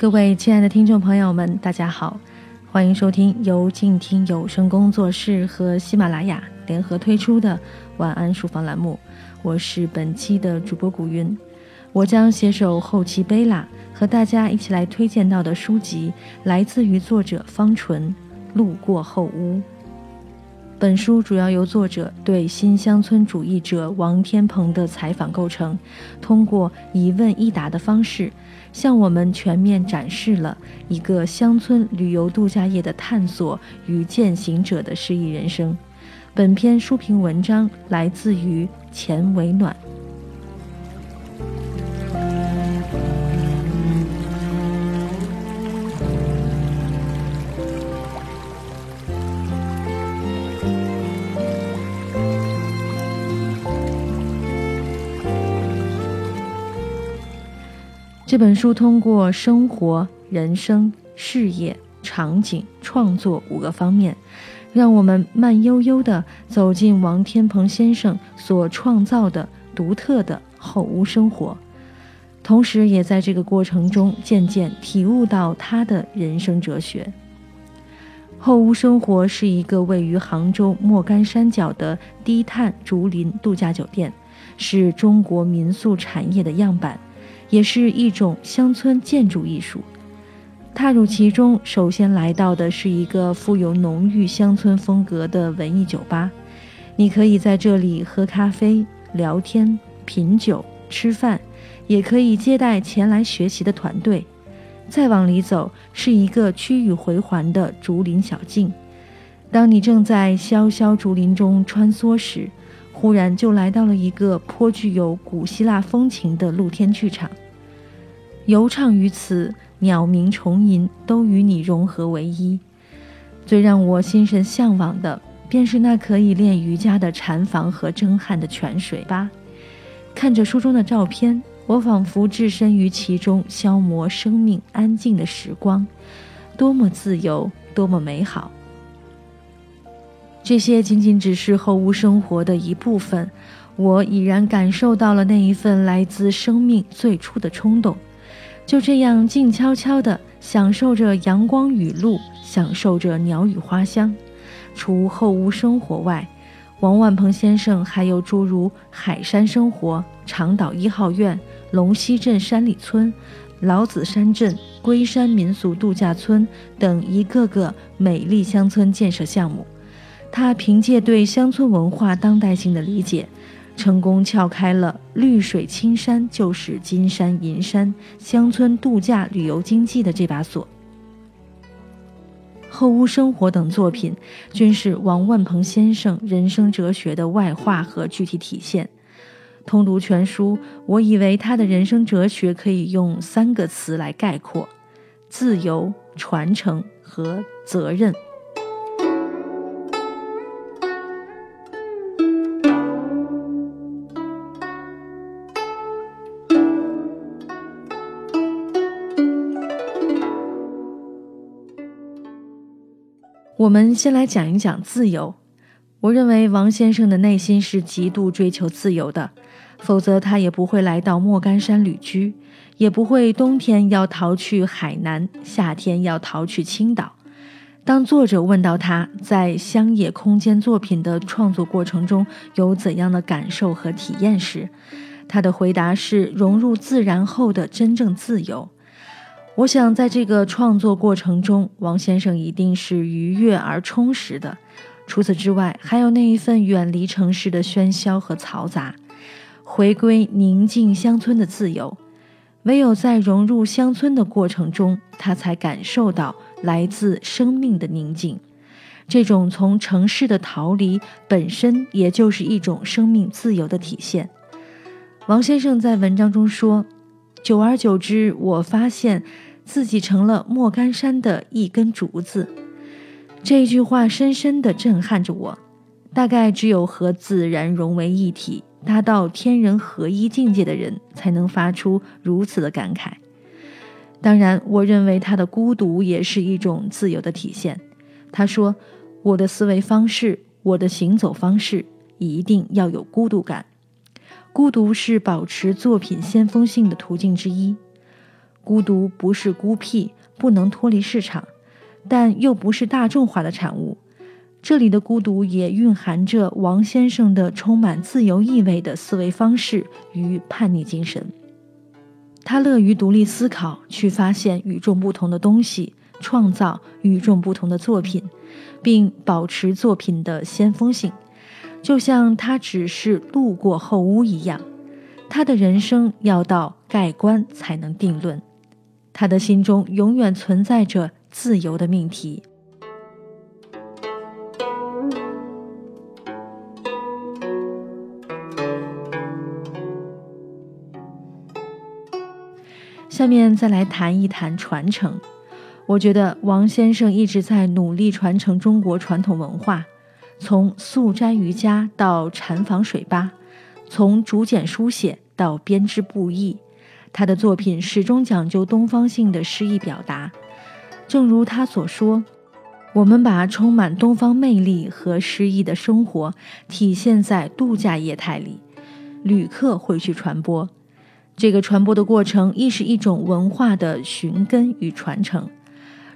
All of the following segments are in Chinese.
各位亲爱的听众朋友们，大家好，欢迎收听由静听有声工作室和喜马拉雅联合推出的晚安书房栏目。我是本期的主播古云，我将携手后期贝拉，和大家一起来推荐到的书籍，来自于作者方纯，《路过后屋》。本书主要由作者对新乡村主义者王天鹏的采访构成，通过一问一答的方式，向我们全面展示了一个乡村旅游度假业的探索与践行者的诗意人生。本篇书评文章来自于钱维暖。这本书通过生活、人生、事业、场景、创作五个方面，让我们慢悠悠地走进王天鹏先生所创造的独特的后屋生活，同时也在这个过程中渐渐体悟到他的人生哲学。后屋生活是一个位于杭州莫干山脚的低碳竹林度假酒店，是中国民宿产业的样板。也是一种乡村建筑艺术。踏入其中，首先来到的是一个富有浓郁乡村风格的文艺酒吧。你可以在这里喝咖啡、聊天、品酒、吃饭，也可以接待前来学习的团队。再往里走，是一个曲宇回环的竹林小径。当你正在萧萧竹林中穿梭时，忽然就来到了一个颇具有古希腊风情的露天剧场。游唱于此，鸟鸣虫吟都与你融合为一。最让我心神向往的，便是那可以练瑜伽的禅房和蒸汗的泉水吧。看着书中的照片，我仿佛置身于其中，消磨生命安静的时光，多么自由，多么美好。这些仅仅只是后屋生活的一部分，我已然感受到了那一份来自生命最初的冲动。就这样静悄悄地享受着阳光雨露，享受着鸟语花香。除后屋生活外，王万鹏先生还有诸如海山生活、长岛一号院、龙溪镇山里村、老子山镇、龟山民俗度假村等一个个美丽乡村建设项目。他凭借对乡村文化当代性的理解。成功撬开了“绿水青山就是金山银山”乡村度假旅游经济的这把锁。后屋生活等作品均是王万鹏先生人生哲学的外化和具体体现。通读全书，我以为他的人生哲学可以用三个词来概括：自由、传承和责任。我们先来讲一讲自由。我认为王先生的内心是极度追求自由的，否则他也不会来到莫干山旅居，也不会冬天要逃去海南，夏天要逃去青岛。当作者问到他在乡野空间作品的创作过程中有怎样的感受和体验时，他的回答是融入自然后的真正自由。我想，在这个创作过程中，王先生一定是愉悦而充实的。除此之外，还有那一份远离城市的喧嚣和嘈杂，回归宁静乡村的自由。唯有在融入乡村的过程中，他才感受到来自生命的宁静。这种从城市的逃离，本身也就是一种生命自由的体现。王先生在文章中说：“久而久之，我发现。”自己成了莫干山的一根竹子，这句话深深地震撼着我。大概只有和自然融为一体、达到天人合一境界的人，才能发出如此的感慨。当然，我认为他的孤独也是一种自由的体现。他说：“我的思维方式，我的行走方式，一定要有孤独感。孤独是保持作品先锋性的途径之一。”孤独不是孤僻，不能脱离市场，但又不是大众化的产物。这里的孤独也蕴含着王先生的充满自由意味的思维方式与叛逆精神。他乐于独立思考，去发现与众不同的东西，创造与众不同的作品，并保持作品的先锋性，就像他只是路过后屋一样。他的人生要到盖棺才能定论，他的心中永远存在着自由的命题。下面再来谈一谈传承。我觉得王先生一直在努力传承中国传统文化，从素斋瑜伽到禅房水吧，从竹简书写到编织布艺，他的作品始终讲究东方性的诗意表达。正如他所说：“我们把充满东方魅力和诗意的生活体现在度假业态里，旅客会去传播。”这个传播的过程亦是一种文化的寻根与传承。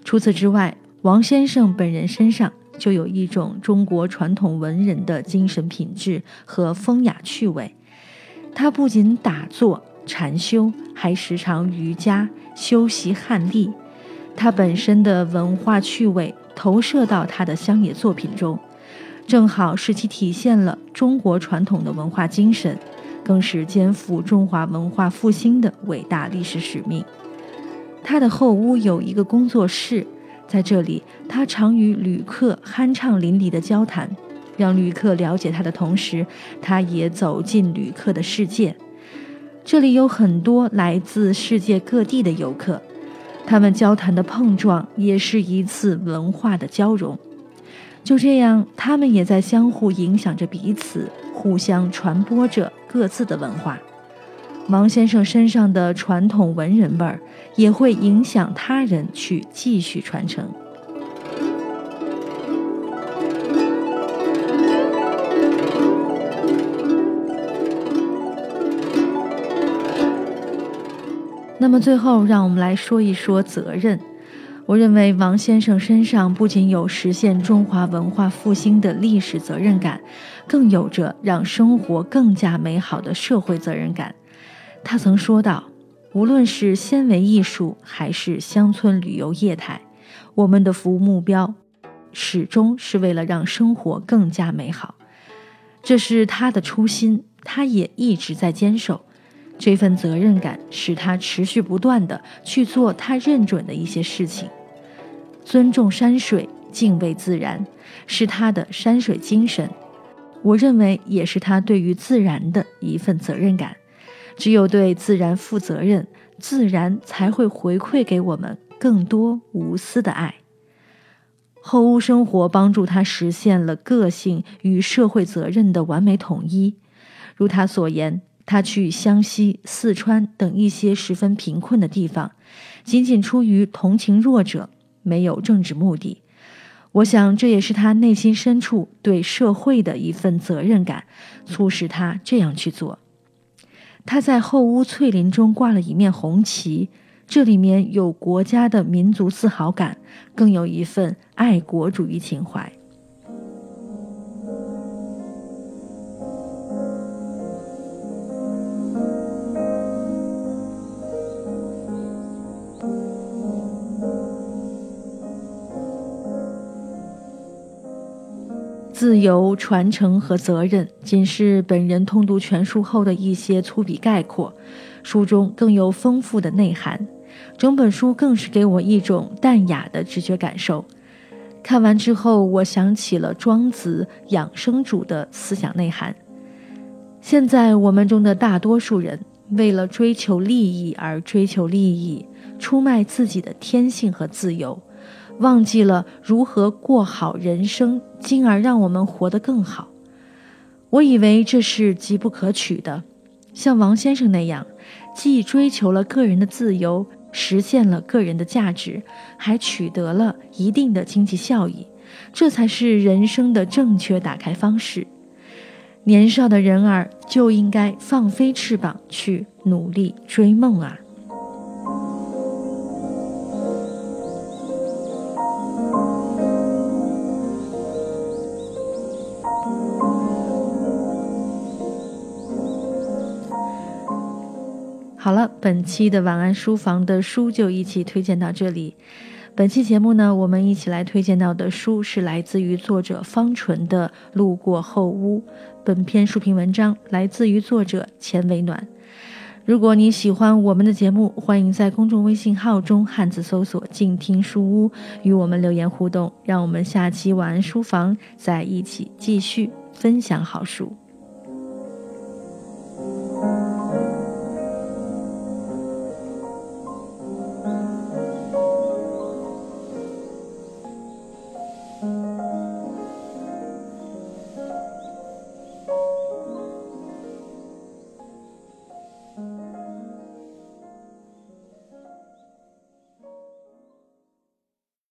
除此之外，王先生本人身上就有一种中国传统文人的精神品质和风雅趣味。他不仅打坐禅修，还时常瑜伽修习汉隶。他本身的文化趣味投射到他的乡野作品中，正好使其体现了中国传统的文化精神。更是肩负中华文化复兴的伟大历史使命。他的后屋有一个工作室，在这里，他常与旅客酣畅淋漓的交谈，让旅客了解他的同时，他也走进旅客的世界。这里有很多来自世界各地的游客，他们交谈的碰撞也是一次文化的交融。就这样，他们也在相互影响着彼此，互相传播着。各自的文化，王先生身上的传统文人味儿也会影响他人去继续传承。那么最后，让我们来说一说责任。我认为王先生身上不仅有实现中华文化复兴的历史责任感，更有着让生活更加美好的社会责任感。他曾说道：“无论是纤维艺术还是乡村旅游业态，我们的服务目标始终是为了让生活更加美好。”这是他的初心，他也一直在坚守。这份责任感使他持续不断的去做他认准的一些事情，尊重山水、敬畏自然，是他的山水精神。我认为也是他对于自然的一份责任感。只有对自然负责任，自然才会回馈给我们更多无私的爱。后屋生活帮助他实现了个性与社会责任的完美统一，如他所言。他去湘西、四川等一些十分贫困的地方，仅仅出于同情弱者，没有政治目的。我想，这也是他内心深处对社会的一份责任感，促使他这样去做。他在后屋翠林中挂了一面红旗，这里面有国家的民族自豪感，更有一份爱国主义情怀。自由、传承和责任，仅是本人通读全书后的一些粗笔概括。书中更有丰富的内涵，整本书更是给我一种淡雅的直觉感受。看完之后，我想起了庄子养生主的思想内涵。现在我们中的大多数人，为了追求利益而追求利益，出卖自己的天性和自由。忘记了如何过好人生，进而让我们活得更好。我以为这是极不可取的，像王先生那样，既追求了个人的自由，实现了个人的价值，还取得了一定的经济效益，这才是人生的正确打开方式。年少的人儿就应该放飞翅膀，去努力追梦啊！好了，本期的晚安书房的书就一起推荐到这里。本期节目呢，我们一起来推荐到的书是来自于作者方纯的《路过后屋》。本篇书评文章来自于作者钱维暖。如果你喜欢我们的节目，欢迎在公众微信号中汉字搜索“静听书屋”，与我们留言互动。让我们下期晚安书房再一起继续分享好书。